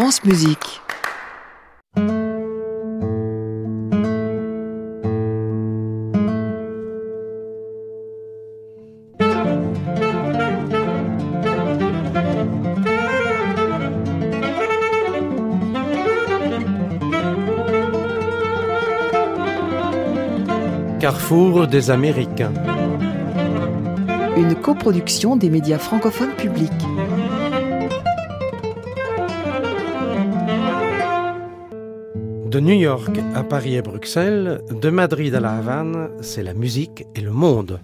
France Musique. Carrefour des Américains. Une coproduction des médias francophones publics. De New York à Paris et Bruxelles, de Madrid à la Havane, c'est la musique et le monde.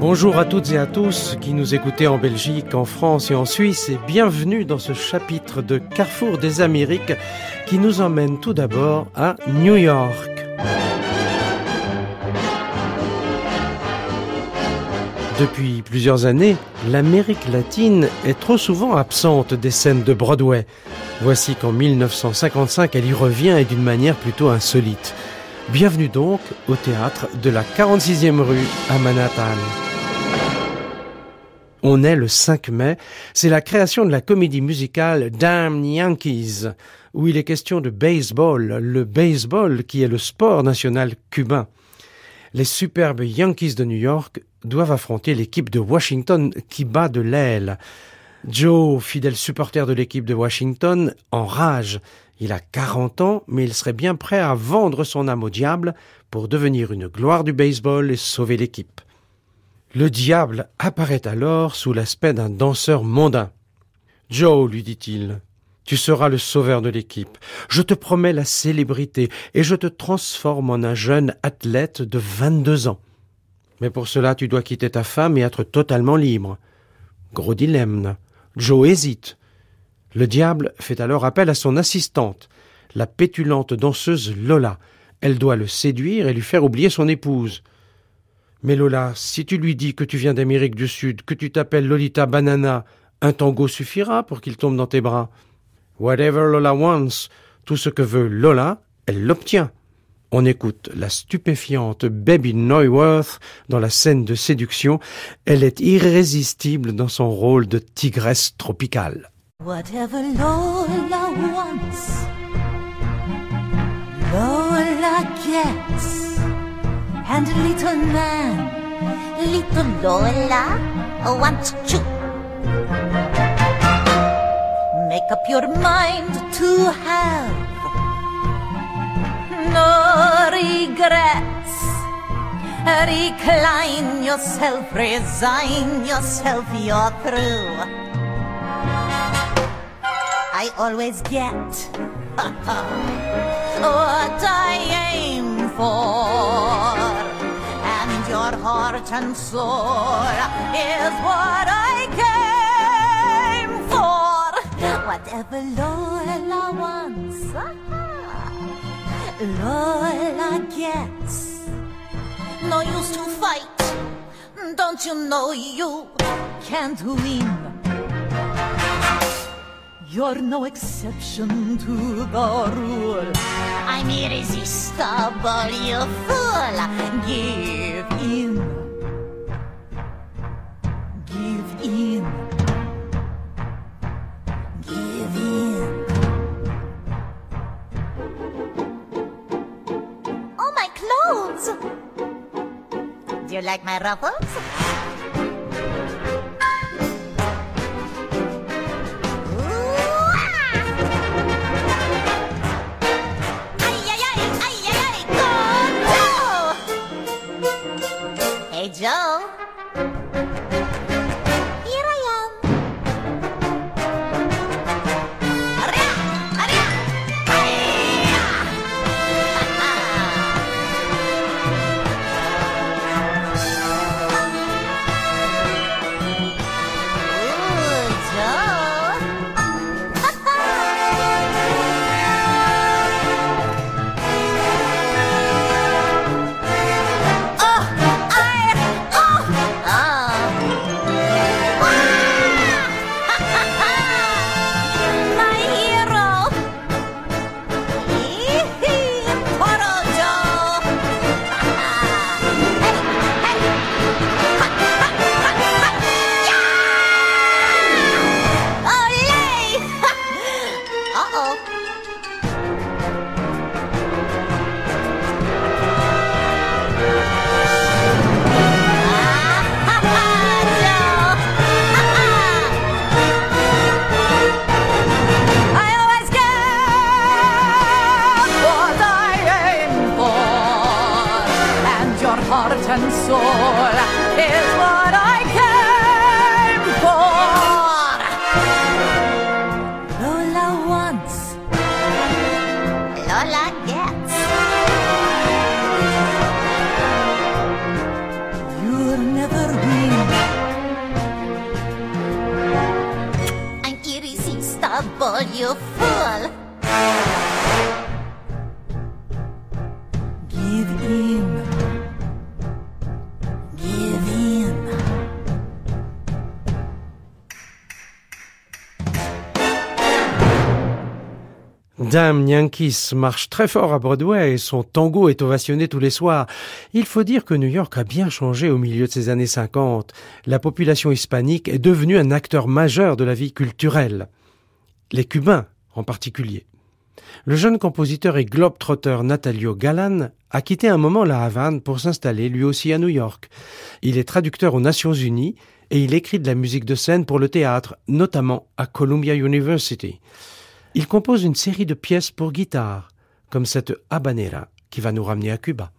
Bonjour à toutes et à tous qui nous écoutez en Belgique, en France et en Suisse et bienvenue dans ce chapitre de Carrefour des Amériques qui nous emmène tout d'abord à New York. Depuis plusieurs années, l'Amérique latine est trop souvent absente des scènes de Broadway. Voici qu'en 1955, elle y revient et d'une manière plutôt insolite. Bienvenue donc au théâtre de la 46e rue à Manhattan. On est le 5 mai, c'est la création de la comédie musicale Damn Yankees, où il est question de baseball, le baseball qui est le sport national cubain. Les superbes Yankees de New York doivent affronter l'équipe de Washington qui bat de l'aile. Joe, fidèle supporter de l'équipe de Washington, enrage. Il a 40 ans, mais il serait bien prêt à vendre son âme au diable pour devenir une gloire du baseball et sauver l'équipe. Le diable apparaît alors sous l'aspect d'un danseur mondain. Joe, lui dit-il, tu seras le sauveur de l'équipe. Je te promets la célébrité et je te transforme en un jeune athlète de 22 ans. Mais pour cela, tu dois quitter ta femme et être totalement libre. Gros dilemme. Joe hésite. Le diable fait alors appel à son assistante, la pétulante danseuse Lola. Elle doit le séduire et lui faire oublier son épouse. Mais Lola, si tu lui dis que tu viens d'Amérique du Sud, que tu t'appelles Lolita Banana, un tango suffira pour qu'il tombe dans tes bras. Whatever Lola wants, tout ce que veut Lola, elle l'obtient. On écoute la stupéfiante Baby Neuwirth dans la scène de séduction. Elle est irrésistible dans son rôle de tigresse tropicale. Whatever Lola wants, Lola gets. And little man, little Lola, wants you. Make up your mind to have no regrets. Recline yourself, resign yourself, you're through. I always get what I aim for, and your heart and soul is what I came for. Whatever Lola wants, Lola gets. No use to fight, don't you know you can't win? You're no exception to the rule. I'm irresistible, you fool. Give in. You like my ruffles? Hey, Joe! morte and soul is what I Damn Yankees marche très fort à Broadway et son tango est ovationné tous les soirs. Il faut dire que New York a bien changé au milieu de ces années 50. La population hispanique est devenue un acteur majeur de la vie culturelle. Les Cubains en particulier. Le jeune compositeur et globe-trotteur Natalio Galan a quitté un moment la Havane pour s'installer lui aussi à New York. Il est traducteur aux Nations Unies et il écrit de la musique de scène pour le théâtre, notamment à Columbia University. Il compose une série de pièces pour guitare, comme cette habanera qui va nous ramener à Cuba.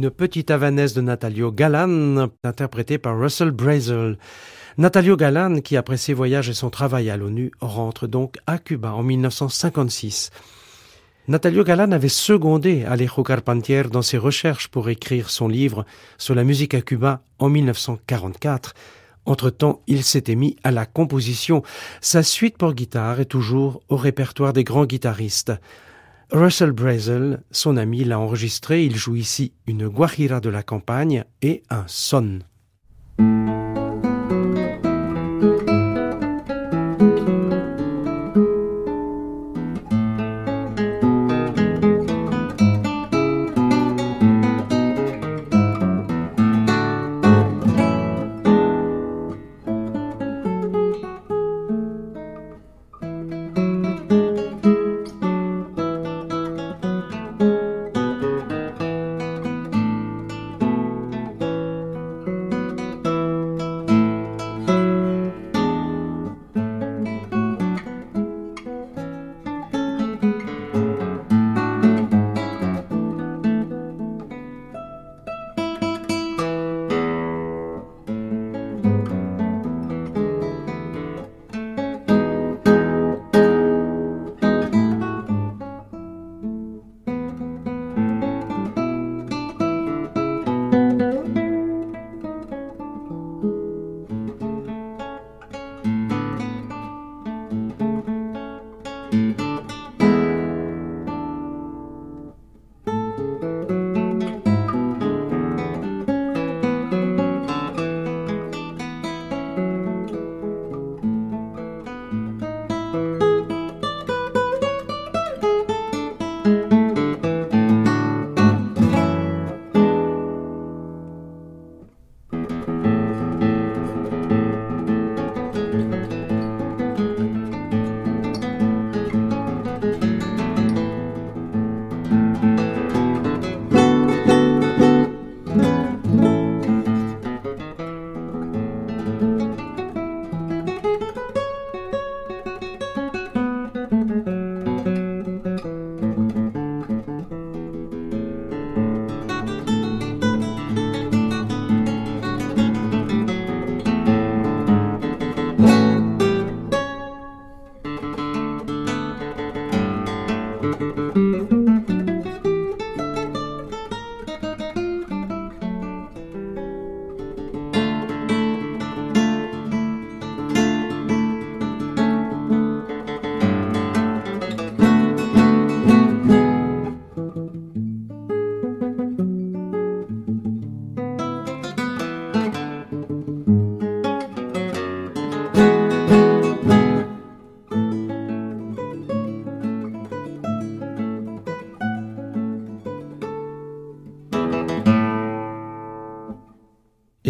Une petite havanaise de Natalio Galan, interprétée par Russell Brazel. Natalio Galan, qui après ses voyages et son travail à l'ONU, rentre donc à Cuba en 1956. Natalio Galan avait secondé Alejo Carpentier dans ses recherches pour écrire son livre sur la musique à Cuba en 1944. Entre-temps, il s'était mis à la composition. Sa suite pour guitare est toujours au répertoire des grands guitaristes. Russell Brazel, son ami, l'a enregistré. Il joue ici une guajira de la campagne et un son.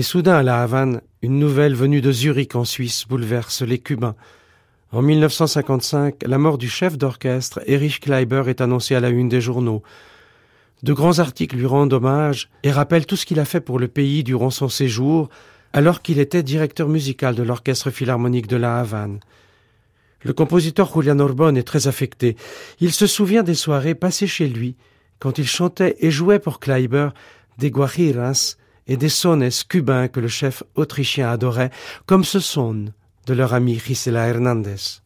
Et soudain, à la Havane, une nouvelle venue de Zurich en Suisse bouleverse les Cubains. En 1955, la mort du chef d'orchestre, Erich Kleiber, est annoncée à la une des journaux. De grands articles lui rendent hommage et rappellent tout ce qu'il a fait pour le pays durant son séjour, alors qu'il était directeur musical de l'Orchestre philharmonique de la Havane. Le compositeur Julian Orbon est très affecté. Il se souvient des soirées passées chez lui, quand il chantait et jouait pour Kleiber des guajiras et des sones cubains que le chef autrichien adorait, comme ce son de leur ami Gisela Hernandez.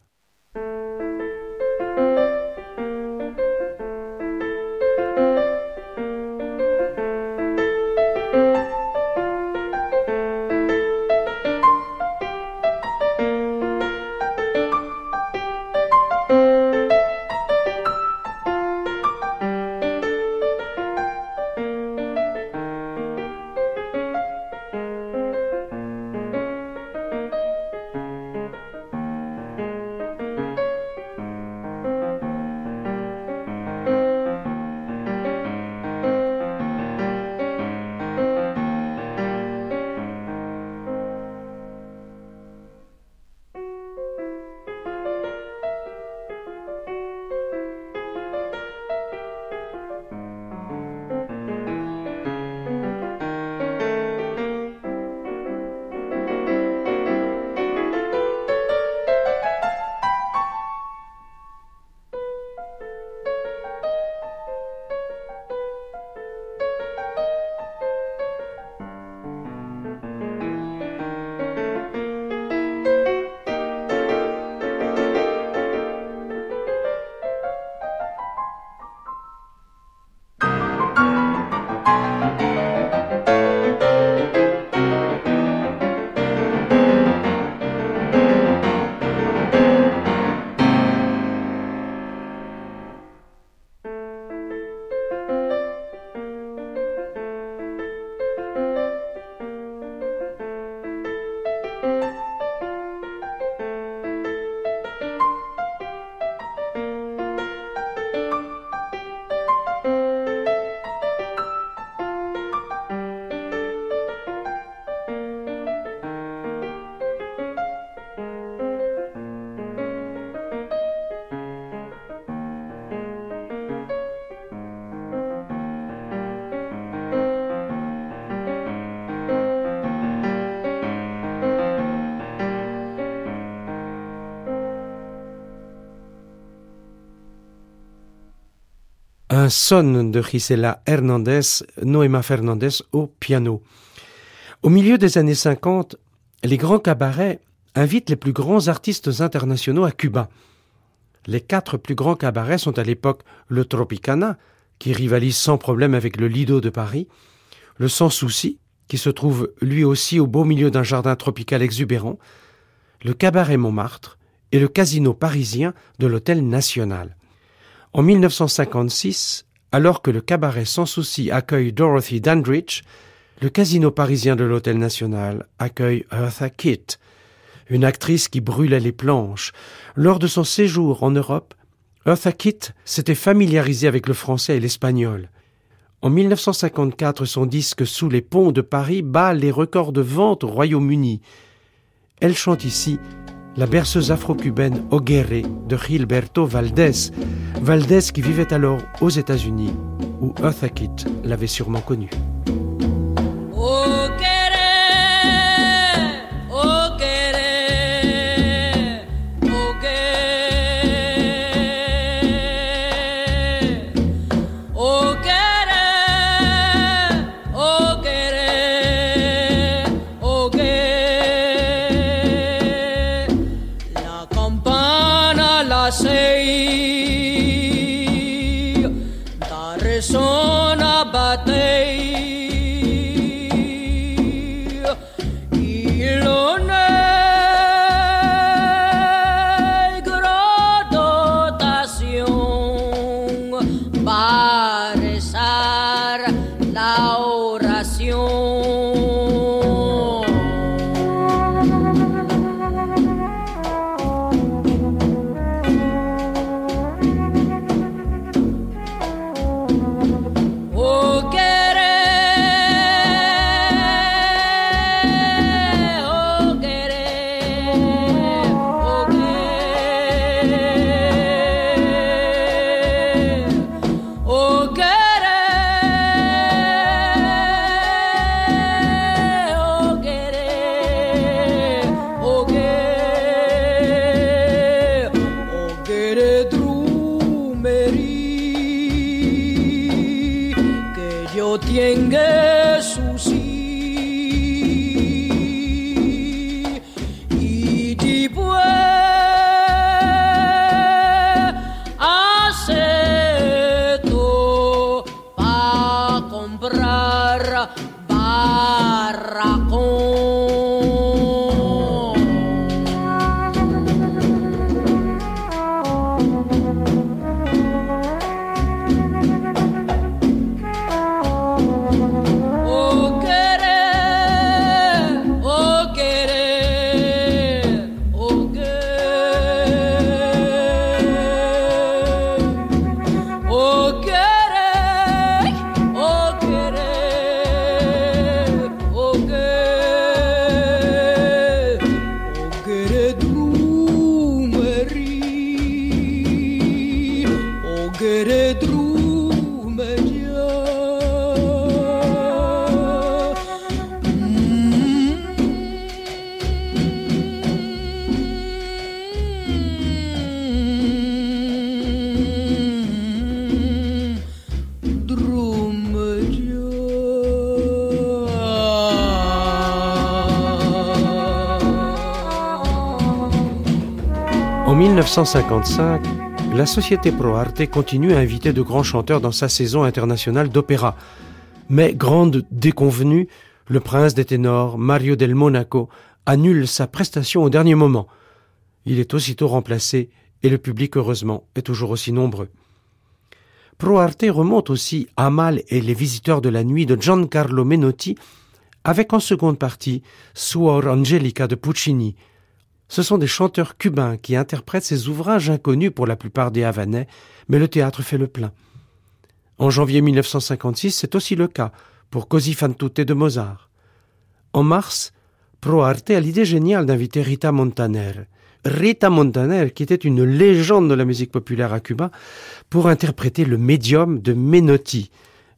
Un son de Gisela Hernandez, Noema Fernandez au piano. Au milieu des années 50, les grands cabarets invitent les plus grands artistes internationaux à Cuba. Les quatre plus grands cabarets sont à l'époque le Tropicana, qui rivalise sans problème avec le Lido de Paris, le Sans Souci, qui se trouve lui aussi au beau milieu d'un jardin tropical exubérant, le Cabaret Montmartre et le Casino parisien de l'Hôtel National. En 1956, alors que le cabaret Sans Souci accueille Dorothy Dandridge, le casino parisien de l'Hôtel National accueille Eartha Kitt, une actrice qui brûlait les planches. Lors de son séjour en Europe, Eartha Kitt s'était familiarisée avec le français et l'espagnol. En 1954, son disque Sous les ponts de Paris bat les records de vente au Royaume-Uni. Elle chante ici la berceuse afro-cubaine Oguerre de Gilberto Valdés, Valdés qui vivait alors aux États-Unis, où Eartha Kitt l'avait sûrement connu. Va 1955, la société ProArte continue à inviter de grands chanteurs dans sa saison internationale d'opéra. Mais grande déconvenue, le prince des ténors, Mario del Monaco, annule sa prestation au dernier moment. Il est aussitôt remplacé et le public, heureusement, est toujours aussi nombreux. ProArte remonte aussi Amal et les visiteurs de la nuit de Giancarlo Menotti, avec en seconde partie Suor Angelica de Puccini, ce sont des chanteurs cubains qui interprètent ces ouvrages inconnus pour la plupart des Havanais, mais le théâtre fait le plein. En janvier 1956, c'est aussi le cas pour Così fan tutte de Mozart. En mars, ProArte a l'idée géniale d'inviter Rita Montaner. Rita Montaner, qui était une légende de la musique populaire à Cuba, pour interpréter le médium de Menotti.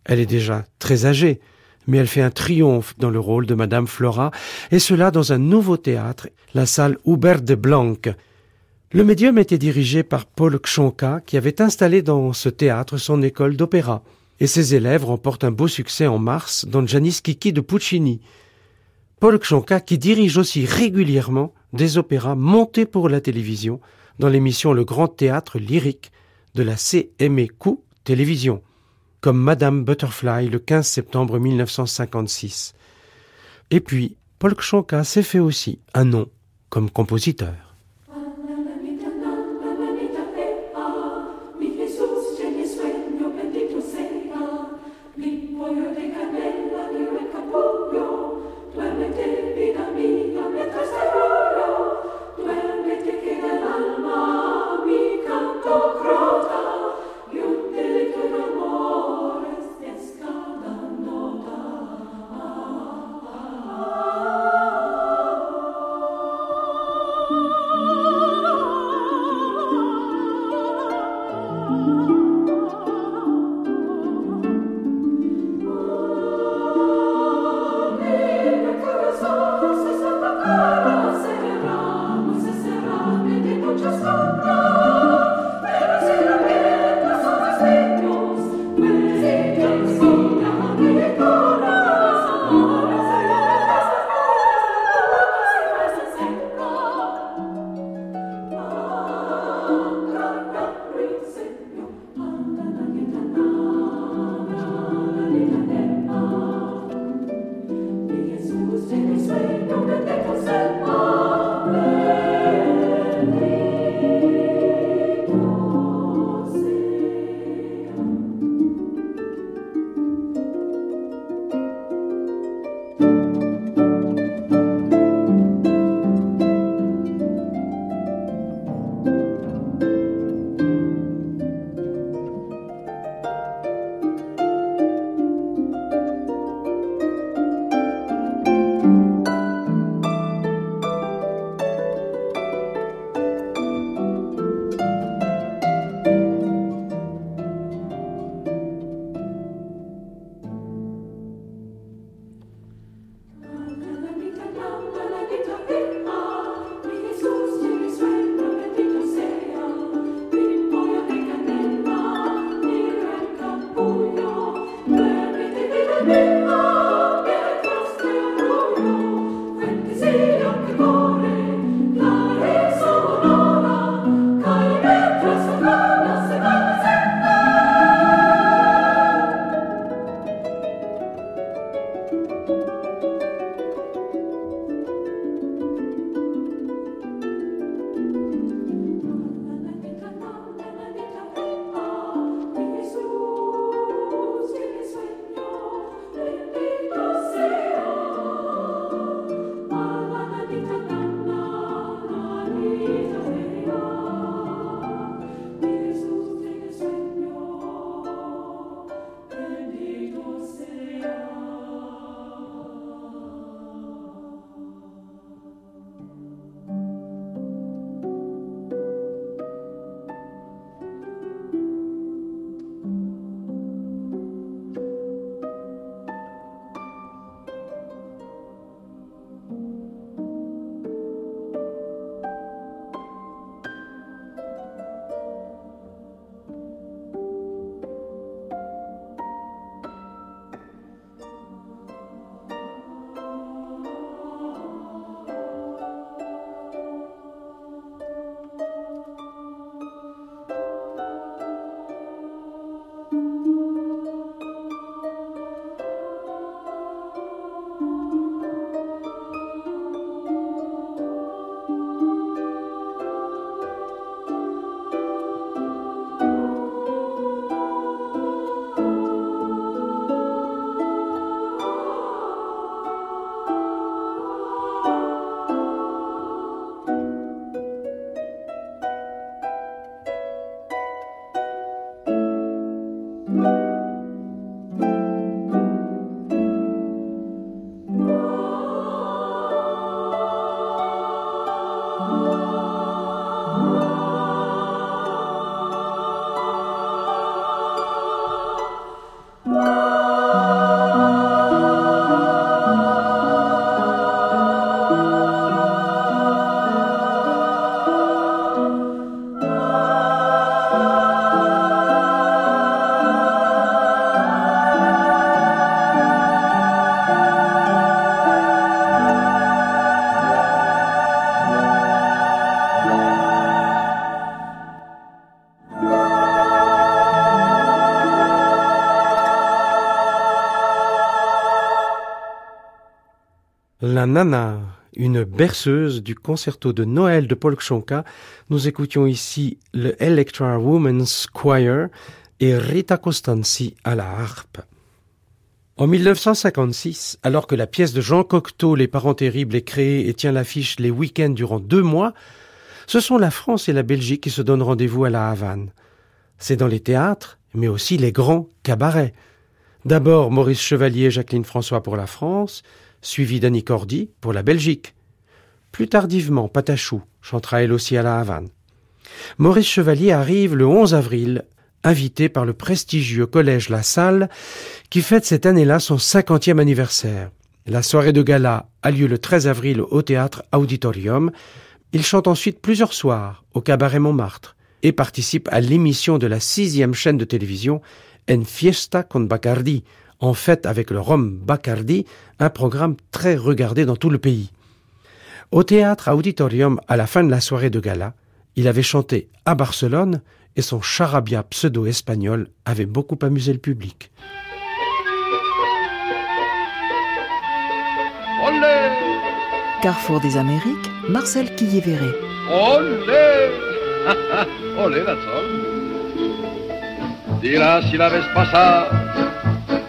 Elle est déjà très âgée, mais elle fait un triomphe dans le rôle de Madame Flora, et cela dans un nouveau théâtre, la salle Hubert de Blanc. Le médium était dirigé par Paul Kshonka, qui avait installé dans ce théâtre son école d'opéra, et ses élèves remportent un beau succès en mars dans Janis Kiki de Puccini. Paul Kshonka qui dirige aussi régulièrement des opéras montés pour la télévision dans l'émission Le Grand Théâtre Lyrique de la CMEQ Télévision comme Madame Butterfly le 15 septembre 1956. Et puis, Paul Kshonka s'est fait aussi un nom comme compositeur. La Nana, une berceuse du concerto de Noël de Paul. Nous écoutions ici le Electra Women's Choir et Rita Costanzi à la harpe. En 1956, alors que la pièce de Jean Cocteau Les parents terribles est créée et tient l'affiche les week-ends durant deux mois, ce sont la France et la Belgique qui se donnent rendez-vous à la Havane. C'est dans les théâtres, mais aussi les grands cabarets. D'abord Maurice Chevalier et Jacqueline François pour la France, suivi d'Annie Cordy pour la Belgique. Plus tardivement, Patachou chantera elle aussi à la Havane. Maurice Chevalier arrive le 11 avril, invité par le prestigieux collège La Salle, qui fête cette année-là son cinquantième anniversaire. La soirée de gala a lieu le 13 avril au théâtre Auditorium. Il chante ensuite plusieurs soirs au cabaret Montmartre et participe à l'émission de la sixième chaîne de télévision En Fiesta con Bacardi, en fête avec le rhum Bacardi, un programme très regardé dans tout le pays. Au théâtre Auditorium, à la fin de la soirée de gala, il avait chanté à Barcelone et son charabia pseudo-espagnol avait beaucoup amusé le public. Olé, Carrefour des Amériques, Marcel Quillévéré. olé, olé, that's all. Dirá si la ves pasar,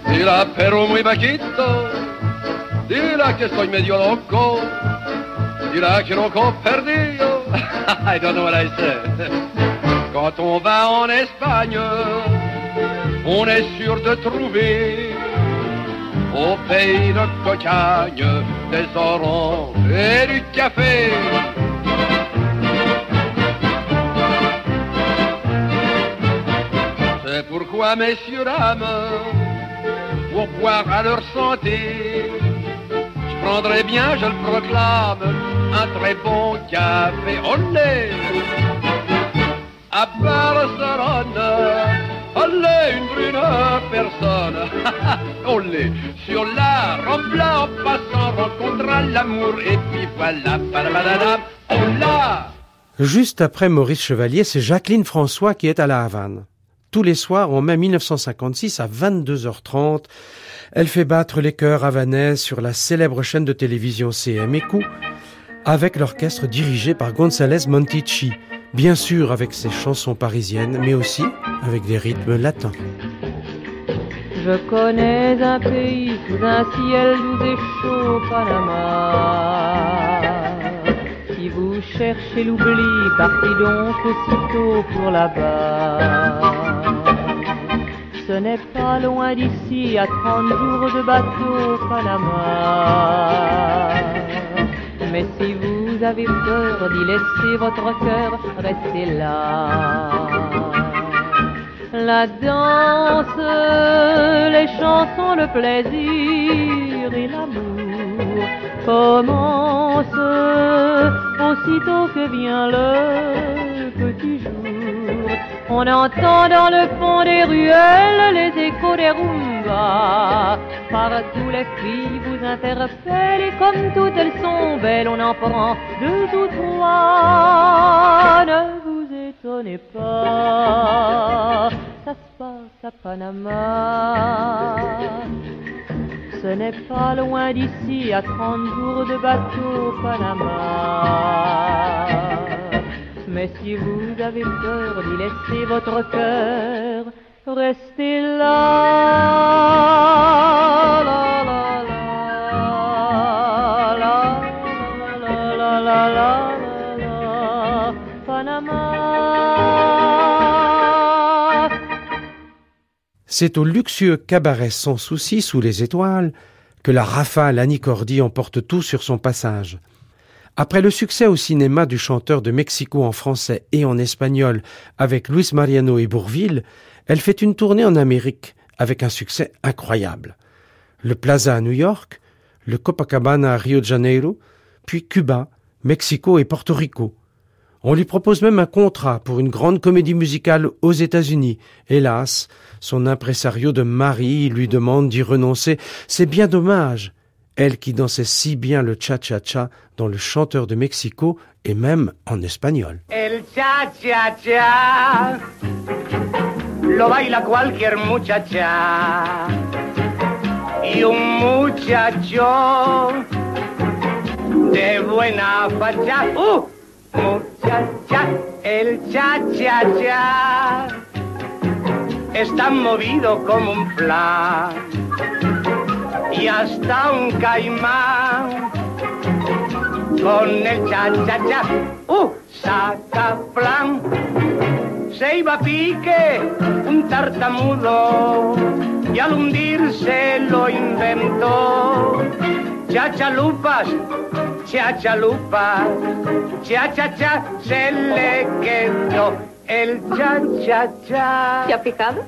dirá pero muy bajito, dirá que estoy medio loco, dirá que loco perdido. I don't know what I said. Quand on va en Espagne, on est sûr de trouver au pays de cocagne des oranges et du café. C'est pourquoi, messieurs, dames, pour boire à leur santé, je prendrai bien, je le proclame, un très bon café. Olé! À Barcelone, olé, une brune personne. olé, sur la Rambla, en passant, rencontra l'amour, et puis voilà, padabadada, olá! Juste après Maurice Chevalier, c'est Jacqueline François qui est à la Havane. Tous les soirs, en mai 1956, à 22h30, elle fait battre les chœurs havanais sur la célèbre chaîne de télévision CMEQ avec l'orchestre dirigé par González Montici, bien sûr avec ses chansons parisiennes, mais aussi avec des rythmes latins. Je connais un pays sous un ciel doux et chaud, Panama. Si vous cherchez l'oubli, partez donc aussitôt pour là-bas. Ce n'est pas loin d'ici, à 30 jours de bateau, Panama. Mais si vous avez peur d'y laisser votre cœur, restez là. La danse, les chansons, le plaisir et l'amour commencent aussitôt que vient le petit jour. On entend dans le fond des ruelles les échos des rumbas. Partout les filles vous interpellent et comme toutes elles sont belles, on en prend deux ou trois. Ne vous étonnez pas, ça se passe à Panama. Ce n'est pas loin d'ici, à 30 jours de bateau, Panama. Mais si vous avez peur d'y laisser votre cœur, restez là. C'est au luxueux cabaret sans souci sous les étoiles que la rafale Annie emporte tout sur son passage. Après le succès au cinéma du chanteur de Mexico en français et en espagnol avec Luis Mariano et Bourville, elle fait une tournée en Amérique avec un succès incroyable. Le Plaza à New York, le Copacabana à Rio de Janeiro, puis Cuba, Mexico et Porto Rico. On lui propose même un contrat pour une grande comédie musicale aux États-Unis. Hélas, son impresario de mari lui demande d'y renoncer. C'est bien dommage. Elle qui dansait si bien le cha-cha-cha dans le chanteur de Mexico et même en espagnol. El cha-cha-cha lo baila cualquier muchacha. Y un muchacho de buena facha. ¡Uh! Muchacha, el cha-cha-cha está movido como un plan y hasta un caimán con el cha-cha-cha. ¡Uh! Saca plan. Se iba a pique un tartamudo y al hundirse lo inventó. Chachalupas, chachalupas, cha-cha-cha se le quedó el cha-cha-cha. ¿Se ha fijado?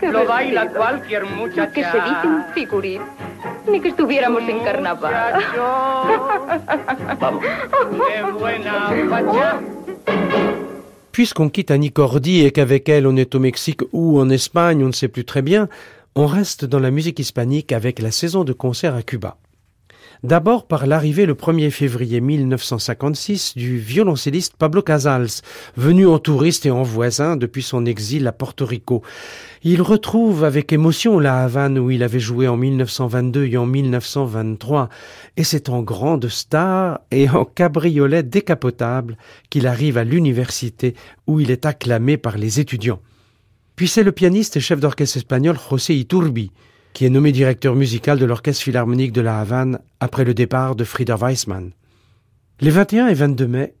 Qué Lo baila vestido. cualquier muchacha. Que se dice un figurín. Ni que estuviéramos en carnaval. Vamos. De buena facha. Puisqu'on quitte Annie Cordy et qu'avec elle on est au Mexique ou en Espagne, on ne sait plus très bien, on reste dans la musique hispanique avec la saison de concert à Cuba. D'abord par l'arrivée le 1er février 1956 du violoncelliste Pablo Casals, venu en touriste et en voisin depuis son exil à Porto Rico. Il retrouve avec émotion la Havane où il avait joué en 1922 et en 1923, et c'est en grande star et en cabriolet décapotable qu'il arrive à l'université où il est acclamé par les étudiants. Puis c'est le pianiste et chef d'orchestre espagnol José Iturbi qui est nommé directeur musical de l'Orchestre Philharmonique de la Havane après le départ de Frieder Weissmann. Les 21 et 22 mai,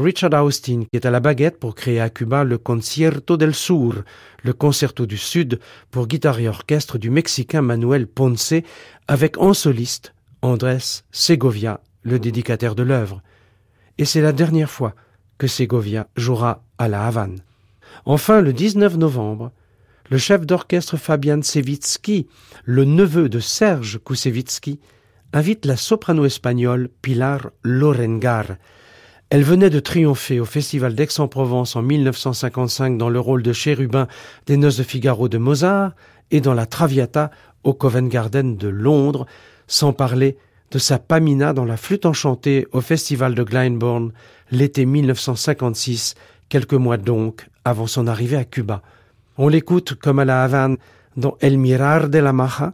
Richard Austin, qui est à la baguette pour créer à Cuba le Concierto del Sur, le concerto du Sud pour guitare et orchestre du Mexicain Manuel Ponce, avec en soliste Andrés Segovia, le dédicataire de l'œuvre. Et c'est la dernière fois que Segovia jouera à la Havane. Enfin, le 19 novembre, le chef d'orchestre Fabian Sevitsky, le neveu de Serge Koussevitzky, invite la soprano espagnole Pilar Lorengar. Elle venait de triompher au Festival d'Aix-en-Provence en 1955 dans le rôle de chérubin des Noces de Figaro de Mozart et dans la Traviata au Covent Garden de Londres, sans parler de sa Pamina dans la flûte enchantée au Festival de Glyndebourne l'été 1956, quelques mois donc avant son arrivée à Cuba. On l'écoute comme à la Havane dans El Mirar de la Maja,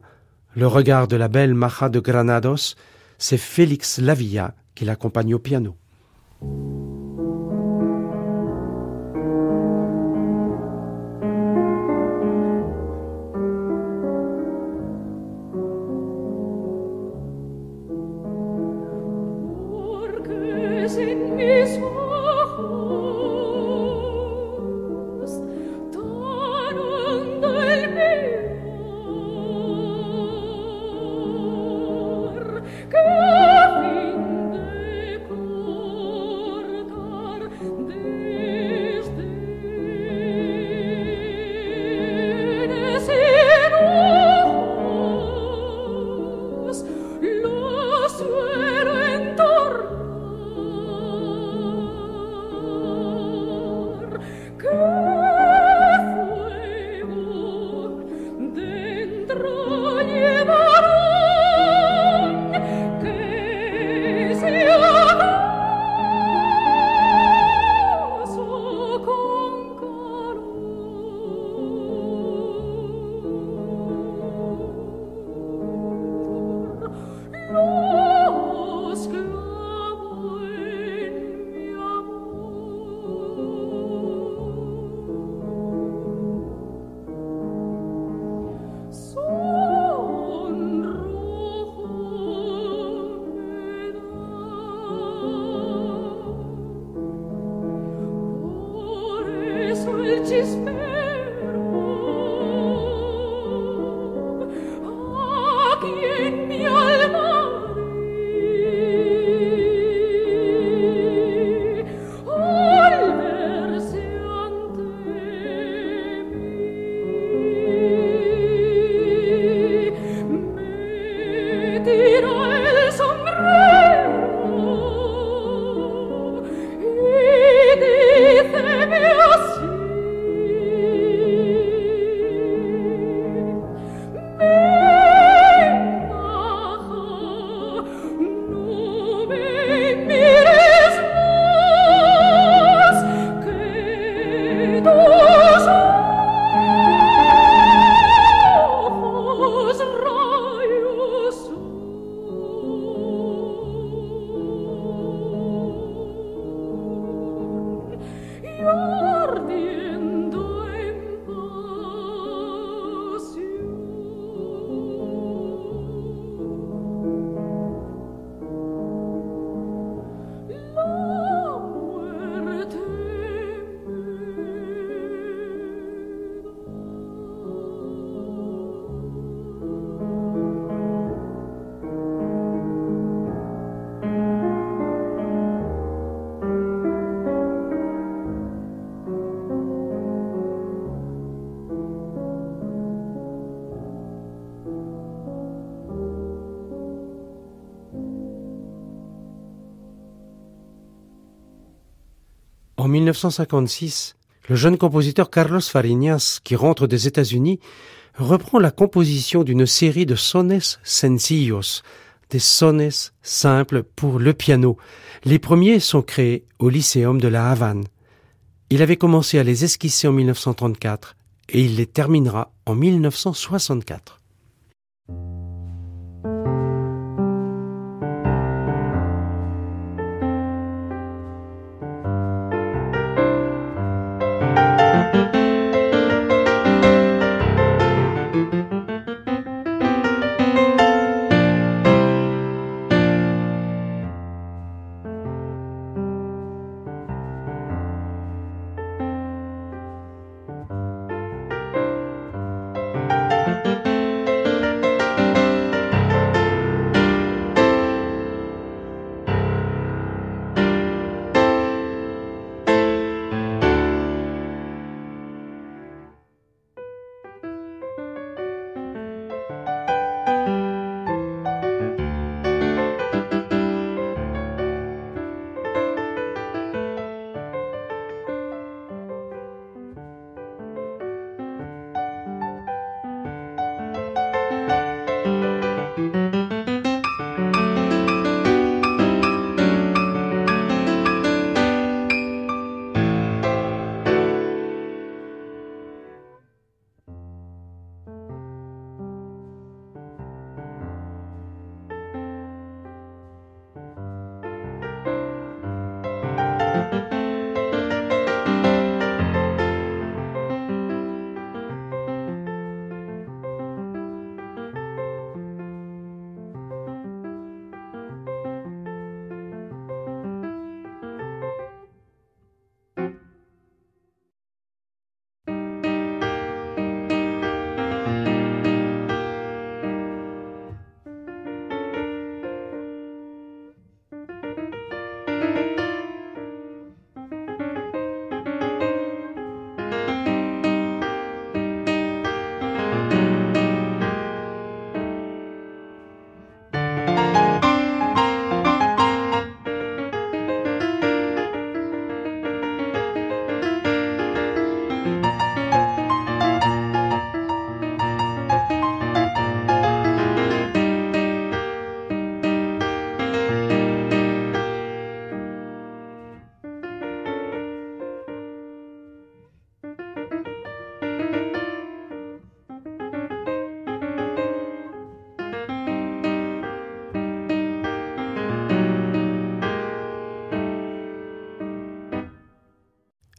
le regard de la belle Maja de Granados, c'est Félix Lavilla qui l'accompagne au piano. 1956, le jeune compositeur Carlos Fariñas, qui rentre des États-Unis, reprend la composition d'une série de sones sencillos, des sones simples pour le piano. Les premiers sont créés au Lycéum de la Havane. Il avait commencé à les esquisser en 1934 et il les terminera en 1964.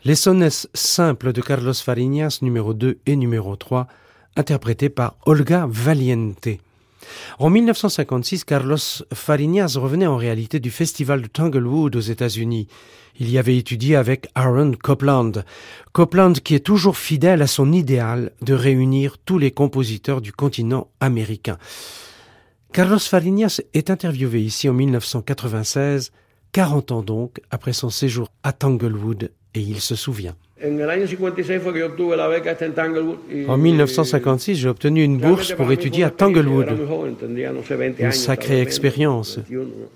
Les sonnets simples de Carlos Fariñas numéro 2 et numéro 3, interprétés par Olga Valiente. En 1956, Carlos Fariñas revenait en réalité du festival de Tanglewood aux États-Unis. Il y avait étudié avec Aaron Copland. Copland qui est toujours fidèle à son idéal de réunir tous les compositeurs du continent américain. Carlos Fariñas est interviewé ici en 1996, 40 ans donc après son séjour à Tanglewood et il se souvient. En 1956, j'ai obtenu une bourse pour étudier à Tanglewood. Une sacrée expérience.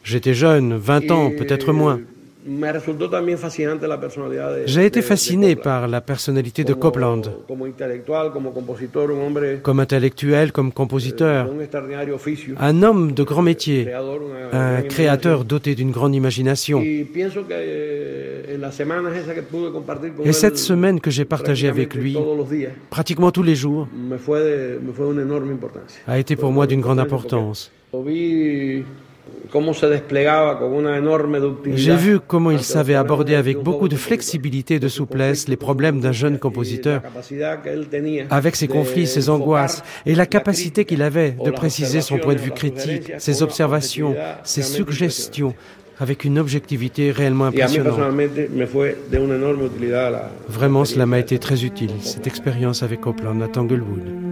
J'étais jeune, 20 ans, peut-être moins. J'ai été fasciné par la personnalité de Copland. Comme intellectuel, comme compositeur, un homme de grand métier, un créateur doté d'une grande imagination. Et cette semaine que j'ai partagée avec lui, pratiquement tous les jours, a été pour moi d'une grande importance. J'ai vu comment il savait aborder avec beaucoup de flexibilité et de souplesse les problèmes d'un jeune compositeur, avec ses conflits, ses angoisses, et la capacité qu'il avait de préciser son point de vue critique, ses observations, ses suggestions, avec une objectivité réellement impressionnante. Vraiment, cela m'a été très utile, cette expérience avec Copland à Tanglewood.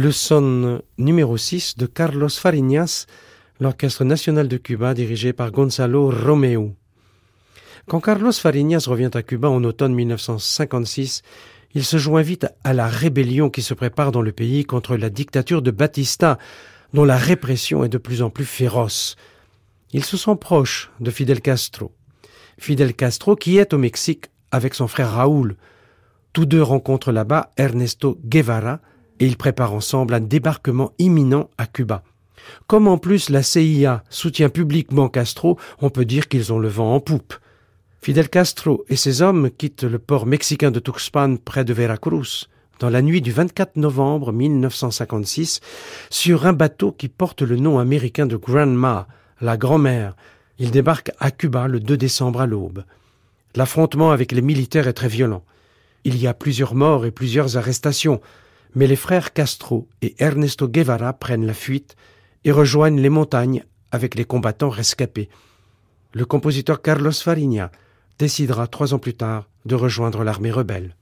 Le son numéro 6 de Carlos Fariñas, l'Orchestre national de Cuba dirigé par Gonzalo Romeo. Quand Carlos Fariñas revient à Cuba en automne 1956, il se joint vite à la rébellion qui se prépare dans le pays contre la dictature de Batista, dont la répression est de plus en plus féroce. Il se sent proche de Fidel Castro. Fidel Castro qui est au Mexique avec son frère Raoul. Tous deux rencontrent là-bas Ernesto Guevara et ils préparent ensemble un débarquement imminent à Cuba. Comme en plus la CIA soutient publiquement Castro, on peut dire qu'ils ont le vent en poupe. Fidel Castro et ses hommes quittent le port mexicain de Tuxpan près de Veracruz dans la nuit du 24 novembre 1956 sur un bateau qui porte le nom américain de Grandma, la grand-mère. Ils débarquent à Cuba le 2 décembre à l'aube. L'affrontement avec les militaires est très violent. Il y a plusieurs morts et plusieurs arrestations, mais les frères Castro et Ernesto Guevara prennent la fuite et rejoignent les montagnes avec les combattants rescapés. Le compositeur Carlos Fariña décidera trois ans plus tard de rejoindre l'armée rebelle.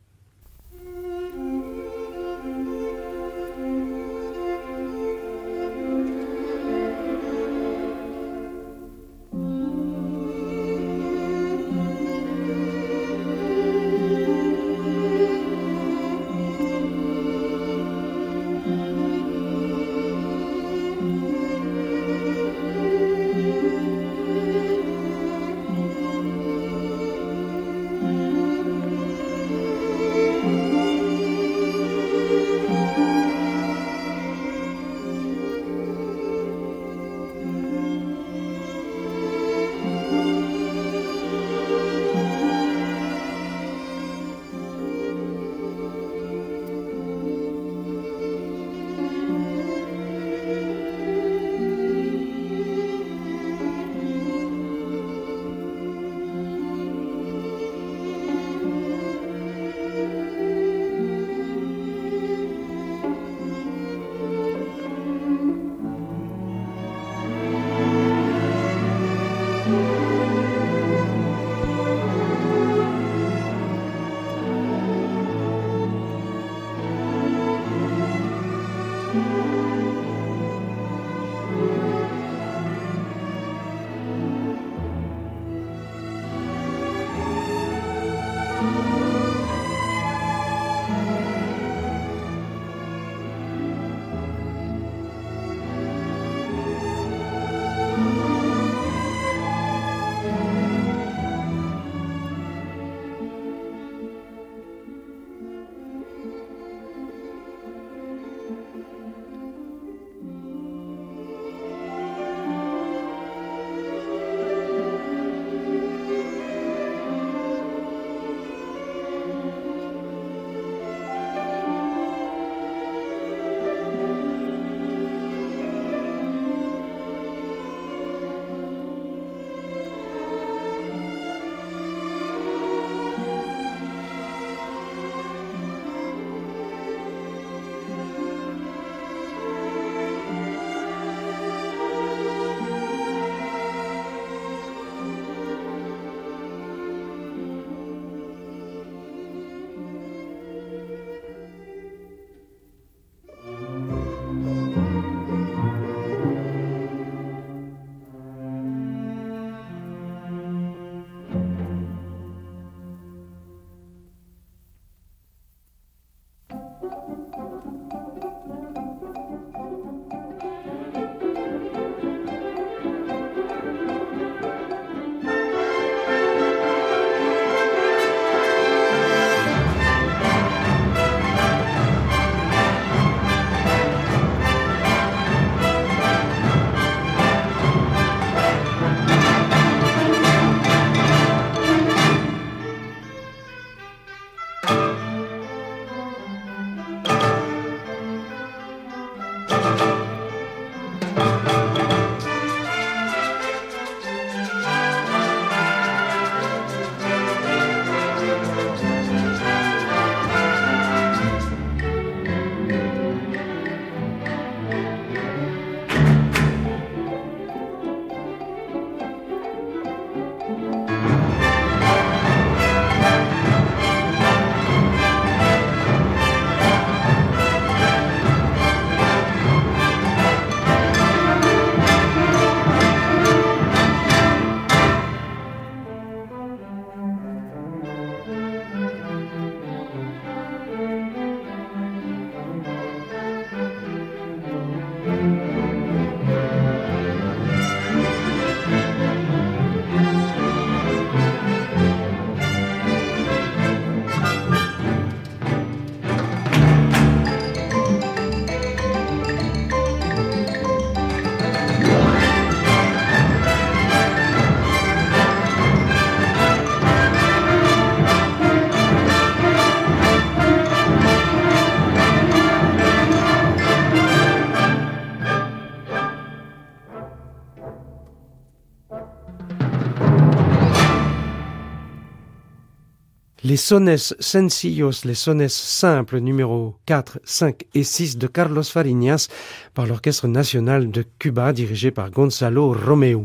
Les sones sencillos, les sones simples numéro 4, 5 et 6 de Carlos Fariñas par l'Orchestre national de Cuba dirigé par Gonzalo Romeu.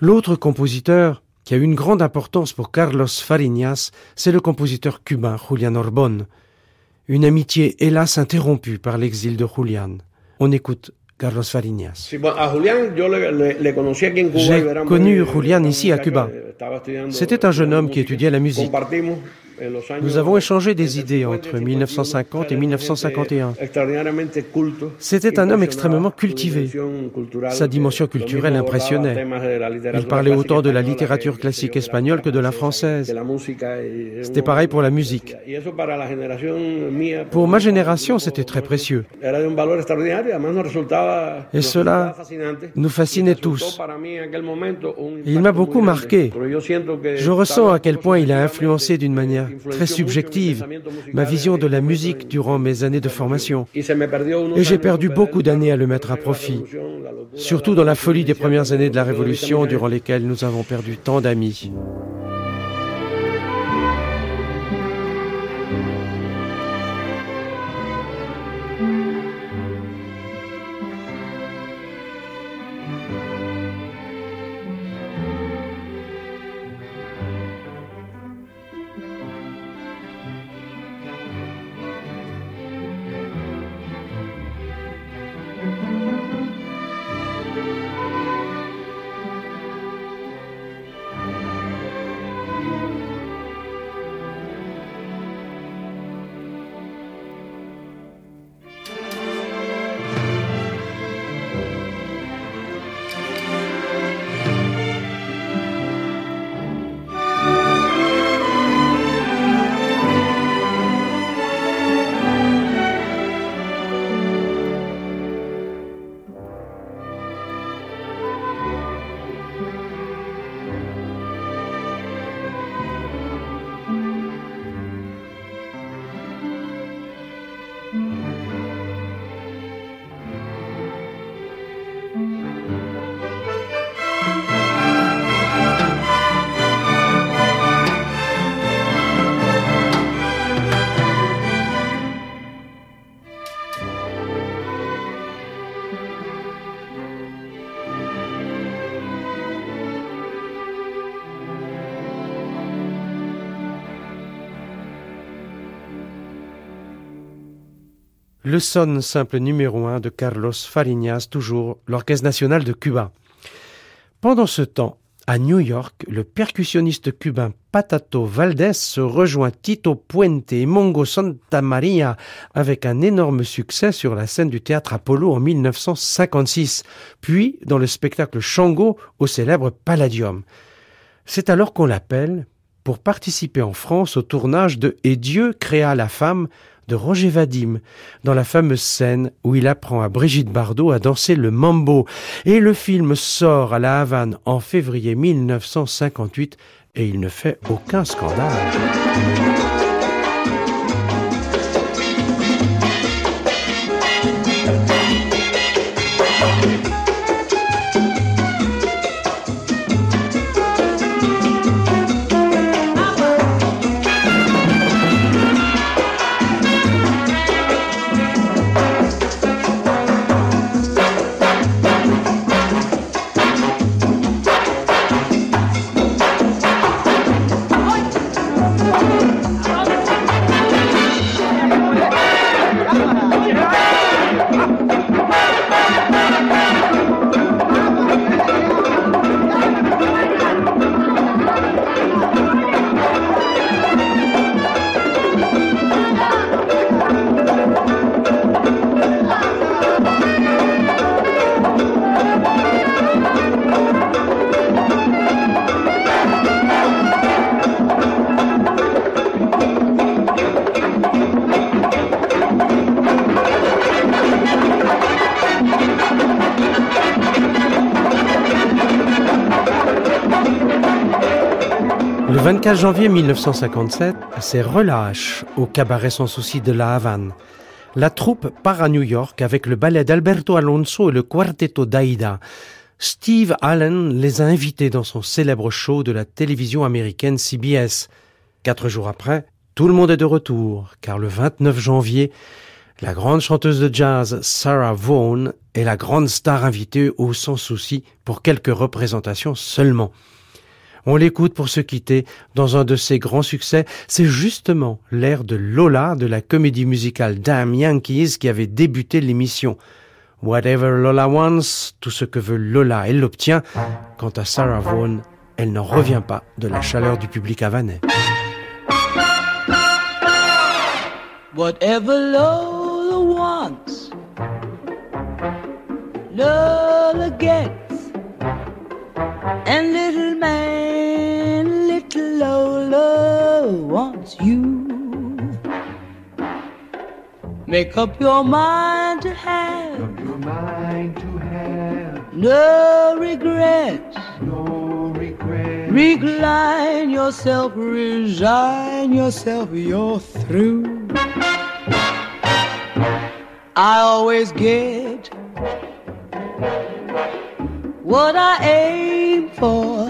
L'autre compositeur qui a eu une grande importance pour Carlos Fariñas, c'est le compositeur cubain Julian Orbon. Une amitié hélas interrompue par l'exil de Julian. On écoute Carlos Fariñas. J'ai connu Julian ici à Cuba. C'était un jeune homme qui étudiait la musique. Nous avons échangé des idées entre 1950 et 1951. C'était un homme extrêmement cultivé. Sa dimension culturelle impressionnait. Il parlait autant de la littérature classique espagnole que de la française. C'était pareil pour la musique. Pour ma génération, c'était très précieux. Et cela nous fascinait tous. Il m'a beaucoup marqué. Je ressens à quel point il a influencé d'une manière très subjective ma vision de la musique durant mes années de formation. Et j'ai perdu beaucoup d'années à le mettre à profit, surtout dans la folie des premières années de la Révolution durant lesquelles nous avons perdu tant d'amis. Le son simple numéro 1 de Carlos Fariñas, toujours l'Orchestre national de Cuba. Pendant ce temps, à New York, le percussionniste cubain Patato Valdés se rejoint Tito Puente et Mongo Santa Maria avec un énorme succès sur la scène du théâtre Apollo en 1956, puis dans le spectacle Shango au célèbre Palladium. C'est alors qu'on l'appelle pour participer en France au tournage de Et Dieu créa la femme de Roger Vadim, dans la fameuse scène où il apprend à Brigitte Bardot à danser le mambo. Et le film sort à La Havane en février 1958 et il ne fait aucun scandale. Le 24 janvier 1957, c'est relâche au cabaret sans souci de la Havane. La troupe part à New York avec le ballet d'Alberto Alonso et le quartetto d'Aida. Steve Allen les a invités dans son célèbre show de la télévision américaine CBS. Quatre jours après, tout le monde est de retour, car le 29 janvier, la grande chanteuse de jazz Sarah Vaughan est la grande star invitée au Sans Souci pour quelques représentations seulement. On l'écoute pour se quitter dans un de ses grands succès. C'est justement l'air de Lola de la comédie musicale Damn Yankees qui avait débuté l'émission. Whatever Lola wants, tout ce que veut Lola, elle l'obtient. Quant à Sarah Vaughan, elle n'en revient pas de la chaleur du public havanais. Whatever Lola wants, Lola. And little man, little Lola wants you. Make up your mind to have. your mind to have No regrets. no regrets. Recline yourself, resign yourself, you're through. I always get what I aim for,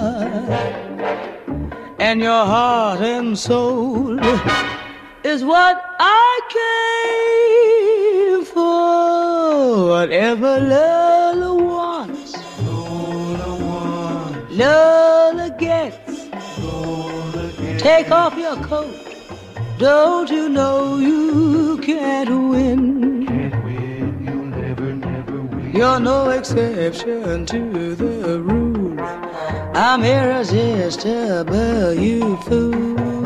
and your heart and soul is what I came for. Whatever Lola wants, Lola gets. Take off your coat. Don't you know you You're no exception to the rule. I'm irresistible, you fool.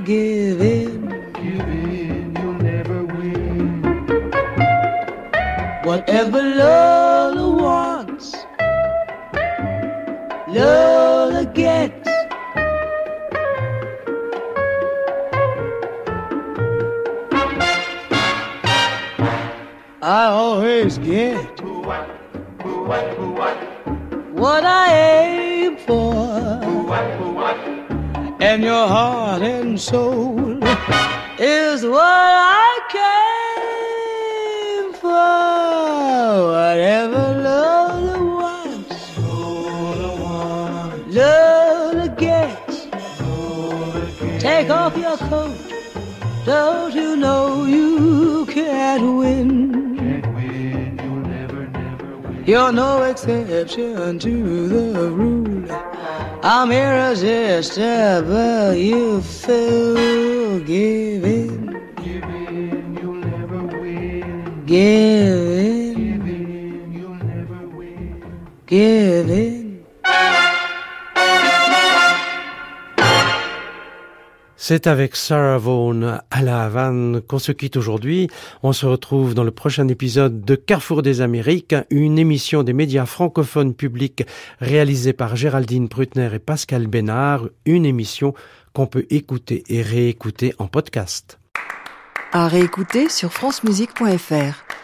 Give in. Give in, you'll never win. Whatever Lola wants, Lola gets. I always get and your heart and soul is what I came for. Whatever Lola wants, Lola gets. Take off your coat. Don't you know you can't win. You're no exception to the rule. I'm irresistible, you fool. Give in, Give in, you'll never win. give in, Give in, you'll never win. give C'est avec Sarah Vaughan à la Havane qu'on se quitte aujourd'hui. On se retrouve dans le prochain épisode de Carrefour des Amériques, une émission des médias francophones publics réalisée par Géraldine Prutner et Pascal Bénard, une émission qu'on peut écouter et réécouter en podcast. À réécouter sur francemusique.fr.